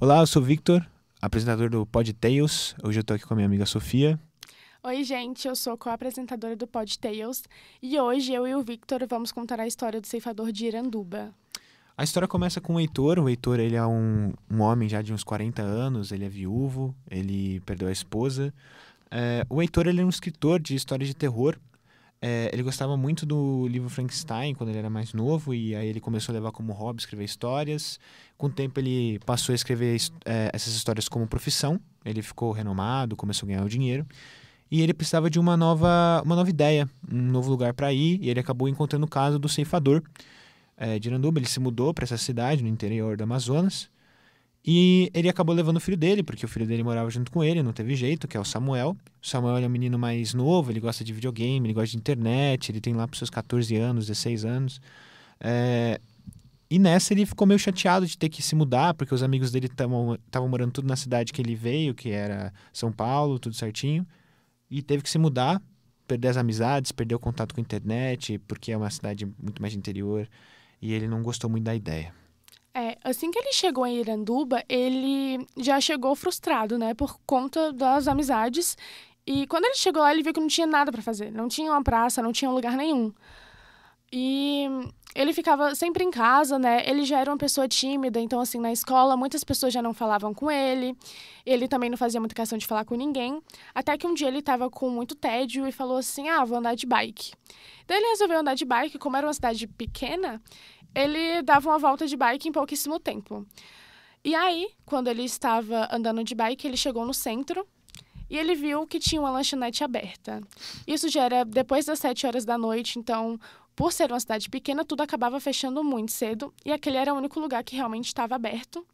Olá, eu sou o Victor, apresentador do Pod Tales. Hoje eu tô aqui com a minha amiga Sofia. Oi, gente, eu sou co-apresentadora do Pod Tales e hoje eu e o Victor vamos contar a história do ceifador de Iranduba. A história começa com o Heitor. O Heitor ele é um, um homem já de uns 40 anos, ele é viúvo, ele perdeu a esposa. É, o Heitor ele é um escritor de histórias de terror. É, ele gostava muito do livro Frankenstein quando ele era mais novo e aí ele começou a levar como hobby escrever histórias. Com o tempo ele passou a escrever é, essas histórias como profissão. Ele ficou renomado, começou a ganhar o dinheiro e ele precisava de uma nova, uma nova ideia, um novo lugar para ir, e ele acabou encontrando o caso do ceifador é, de Iranduba. Ele se mudou para essa cidade no interior do Amazonas e ele acabou levando o filho dele, porque o filho dele morava junto com ele, não teve jeito, que é o Samuel. O Samuel é um menino mais novo, ele gosta de videogame, ele gosta de internet, ele tem lá para seus 14 anos, 16 anos. É, e nessa ele ficou meio chateado de ter que se mudar, porque os amigos dele estavam morando tudo na cidade que ele veio, que era São Paulo, tudo certinho e teve que se mudar, perder as amizades, perder o contato com a internet, porque é uma cidade muito mais interior, e ele não gostou muito da ideia. É, assim que ele chegou em Iranduba, ele já chegou frustrado, né, por conta das amizades. E quando ele chegou lá, ele viu que não tinha nada para fazer, não tinha uma praça, não tinha lugar nenhum. E ele ficava sempre em casa, né? Ele já era uma pessoa tímida, então, assim, na escola, muitas pessoas já não falavam com ele. Ele também não fazia muita questão de falar com ninguém. Até que um dia ele estava com muito tédio e falou assim: Ah, vou andar de bike. Daí ele resolveu andar de bike, como era uma cidade pequena, ele dava uma volta de bike em pouquíssimo tempo. E aí, quando ele estava andando de bike, ele chegou no centro e ele viu que tinha uma lanchonete aberta. Isso já era depois das sete horas da noite, então por ser uma cidade pequena, tudo acabava fechando muito cedo e aquele era o único lugar que realmente estava aberto.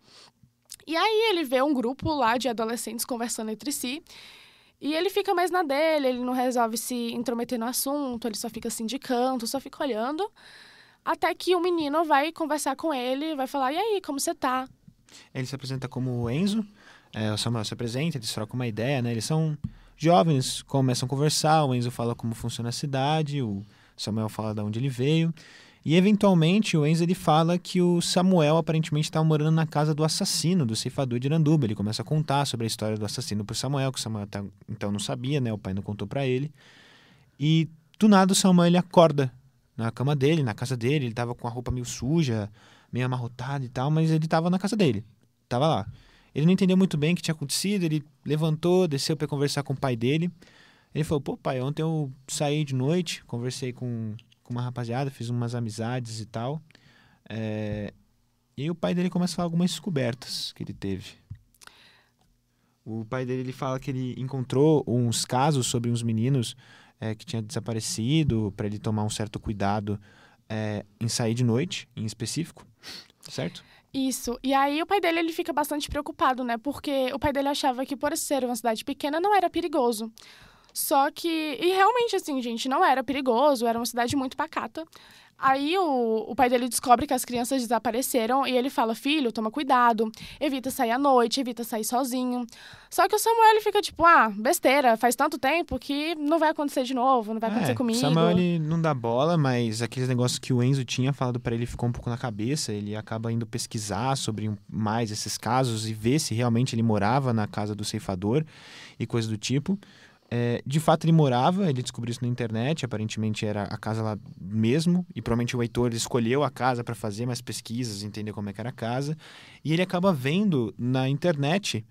E aí ele vê um grupo lá de adolescentes conversando entre si e ele fica mais na dele, ele não resolve se intrometer no assunto, ele só fica assim de canto, só fica olhando. Até que o menino vai conversar com ele, vai falar: E aí, como você tá? Ele se apresenta como Enzo, é, o Samuel se apresenta, eles trocam uma ideia, né? Eles são jovens, começam a conversar, o Enzo fala como funciona a cidade, o Samuel fala de onde ele veio. E eventualmente o Enzo ele fala que o Samuel aparentemente estava morando na casa do assassino, do ceifador de Iranduba. Ele começa a contar sobre a história do assassino para Samuel, que o Samuel tá, então não sabia, né? O pai não contou para ele. E do nada o Samuel ele acorda na cama dele, na casa dele. Ele estava com a roupa meio suja, meio amarrotada e tal, mas ele estava na casa dele. Tava lá. Ele não entendeu muito bem o que tinha acontecido. Ele levantou, desceu para conversar com o pai dele. Ele falou, pô, pai, ontem eu saí de noite, conversei com, com uma rapaziada, fiz umas amizades e tal. É... E aí o pai dele começa a falar algumas descobertas que ele teve. O pai dele ele fala que ele encontrou uns casos sobre uns meninos é, que tinham desaparecido, para ele tomar um certo cuidado é, em sair de noite, em específico, certo? Isso. E aí o pai dele ele fica bastante preocupado, né? Porque o pai dele achava que por ser uma cidade pequena não era perigoso. Só que. E realmente, assim, gente, não era perigoso, era uma cidade muito pacata. Aí o, o pai dele descobre que as crianças desapareceram e ele fala: Filho, toma cuidado, evita sair à noite, evita sair sozinho. Só que o Samuel ele fica tipo: Ah, besteira, faz tanto tempo que não vai acontecer de novo, não vai acontecer é, comigo. Samuel ele não dá bola, mas aqueles negócios que o Enzo tinha falado para ele ficou um pouco na cabeça. Ele acaba indo pesquisar sobre mais esses casos e ver se realmente ele morava na casa do ceifador e coisa do tipo. É, de fato, ele morava, ele descobriu isso na internet, aparentemente era a casa lá mesmo, e provavelmente o Heitor escolheu a casa para fazer mais pesquisas, entender como é que era a casa, e ele acaba vendo na internet,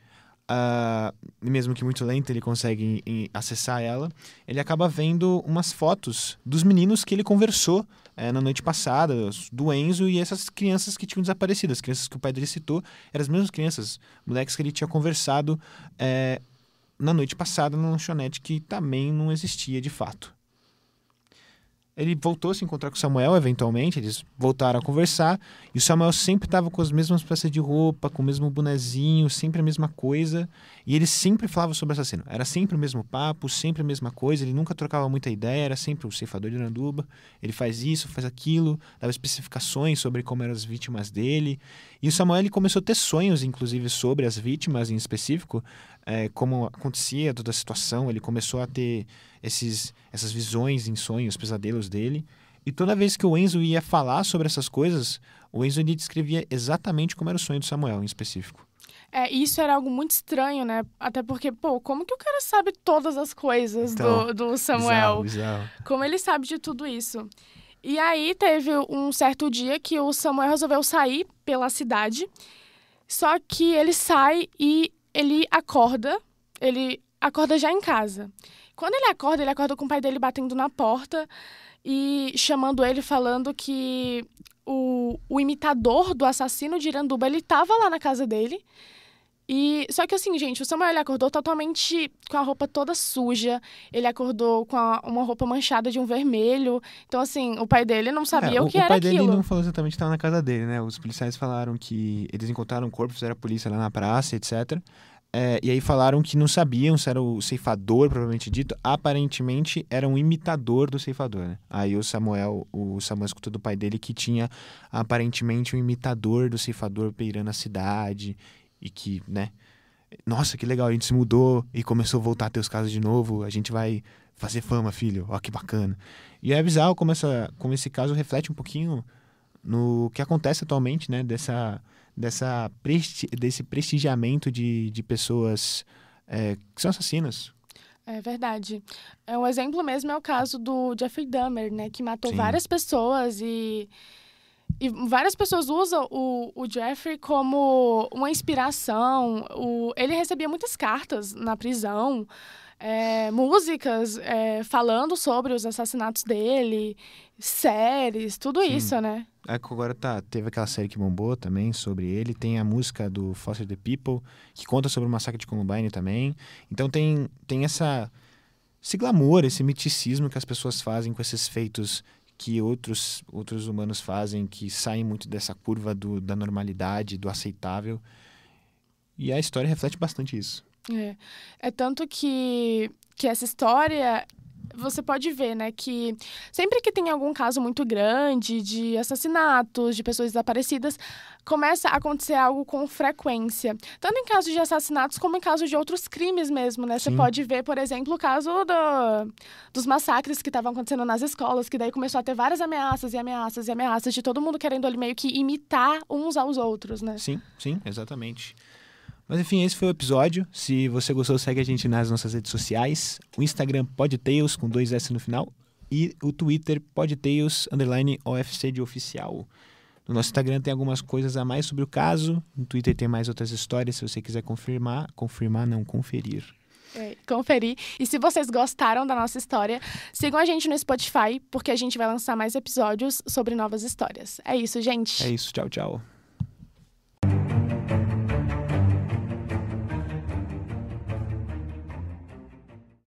uh, mesmo que muito lento ele consegue em, em acessar ela, ele acaba vendo umas fotos dos meninos que ele conversou é, na noite passada, do Enzo e essas crianças que tinham desaparecido, as crianças que o pai dele citou, eram as mesmas crianças, moleques que ele tinha conversado é, na noite passada na lanchonete que também não existia de fato. Ele voltou a se encontrar com o Samuel, eventualmente, eles voltaram a conversar, e o Samuel sempre estava com as mesmas peças de roupa, com o mesmo bonezinho, sempre a mesma coisa, e ele sempre falava sobre o assassino. Era sempre o mesmo papo, sempre a mesma coisa, ele nunca trocava muita ideia, era sempre o ceifador de Iranduba, ele faz isso, faz aquilo, dava especificações sobre como eram as vítimas dele, e o Samuel ele começou a ter sonhos, inclusive, sobre as vítimas em específico, é, como acontecia toda a situação, ele começou a ter esses, essas visões em sonhos, pesadelos dele. E toda vez que o Enzo ia falar sobre essas coisas, O Enzo ele descrevia exatamente como era o sonho do Samuel em específico. É, isso era algo muito estranho, né? Até porque, pô, como que o cara sabe todas as coisas Então, do, do Samuel? Bizarro, bizarro. Como ele sabe de tudo isso? E aí teve um certo dia que o Samuel resolveu sair pela cidade. Só que ele sai e ele acorda, ele acorda já em casa. Quando ele acorda, ele acorda com o pai dele batendo na porta e chamando ele, falando que o, o imitador do assassino de Iranduba, ele tava lá na casa dele. E só que assim, gente, o Samuel ele acordou totalmente com a roupa toda suja. Ele acordou com a- uma roupa manchada de um vermelho. Então assim, o pai dele não sabia É, o que o era pai dele aquilo. não falou exatamente que estava na casa dele, né? Os policiais falaram que eles encontraram o corpo, fizeram a polícia lá na praça, etc. É, e aí falaram que não sabiam se era o ceifador, provavelmente dito. Aparentemente era um imitador do ceifador, né? Aí o Samuel, o Samuel escutou do pai dele que tinha aparentemente um imitador do ceifador peirando a cidade e que, né? Nossa, que legal, a gente se mudou e começou a voltar a ter os casos de novo. A gente vai fazer fama, filho. Ó, que bacana. E é bizarro como, essa, como esse caso reflete um pouquinho no que acontece atualmente, né? Dessa, dessa presti desse prestigiamento de, de pessoas é, que são assassinas. É verdade. É, um exemplo mesmo é o caso do Jeffrey Dahmer, né? Que matou Sim. várias pessoas e... E várias pessoas usam o, o Jeffrey como uma inspiração. O, ele recebia muitas cartas na prisão, é, músicas é, falando sobre os assassinatos dele, séries, tudo Sim. isso, né? É que agora tá, teve aquela série que bombou também sobre ele. Tem a música do Foster the People, que conta sobre o massacre de Columbine também. Então tem, tem essa, esse glamour, esse miticismo que as pessoas fazem com esses feitos que outros, outros humanos fazem, que saem muito dessa curva do, da normalidade, do aceitável. E a história reflete bastante isso. É, é tanto que, que essa história você pode ver, né, que sempre que tem algum caso muito grande de assassinatos, de pessoas desaparecidas, começa a acontecer algo com frequência. Tanto em casos de assassinatos como em casos de outros crimes mesmo, né? Você pode ver, por exemplo, o caso do, dos massacres que estavam acontecendo nas escolas, que daí começou a ter várias ameaças e ameaças e ameaças de todo mundo querendo ali meio que imitar uns aos outros, né? Sim, sim, exatamente. Mas enfim, esse foi o episódio. Se você gostou, segue a gente nas nossas redes sociais. O Instagram podtails com dois S no final e o Twitter podtails underline OFC de oficial. No nosso Instagram tem algumas coisas a mais sobre o caso. No Twitter tem mais outras histórias. Se você quiser confirmar, confirmar não conferir. É, conferir. E se vocês gostaram da nossa história, sigam a gente no Spotify, porque a gente vai lançar mais episódios sobre novas histórias. É isso, gente. É isso, tchau, tchau.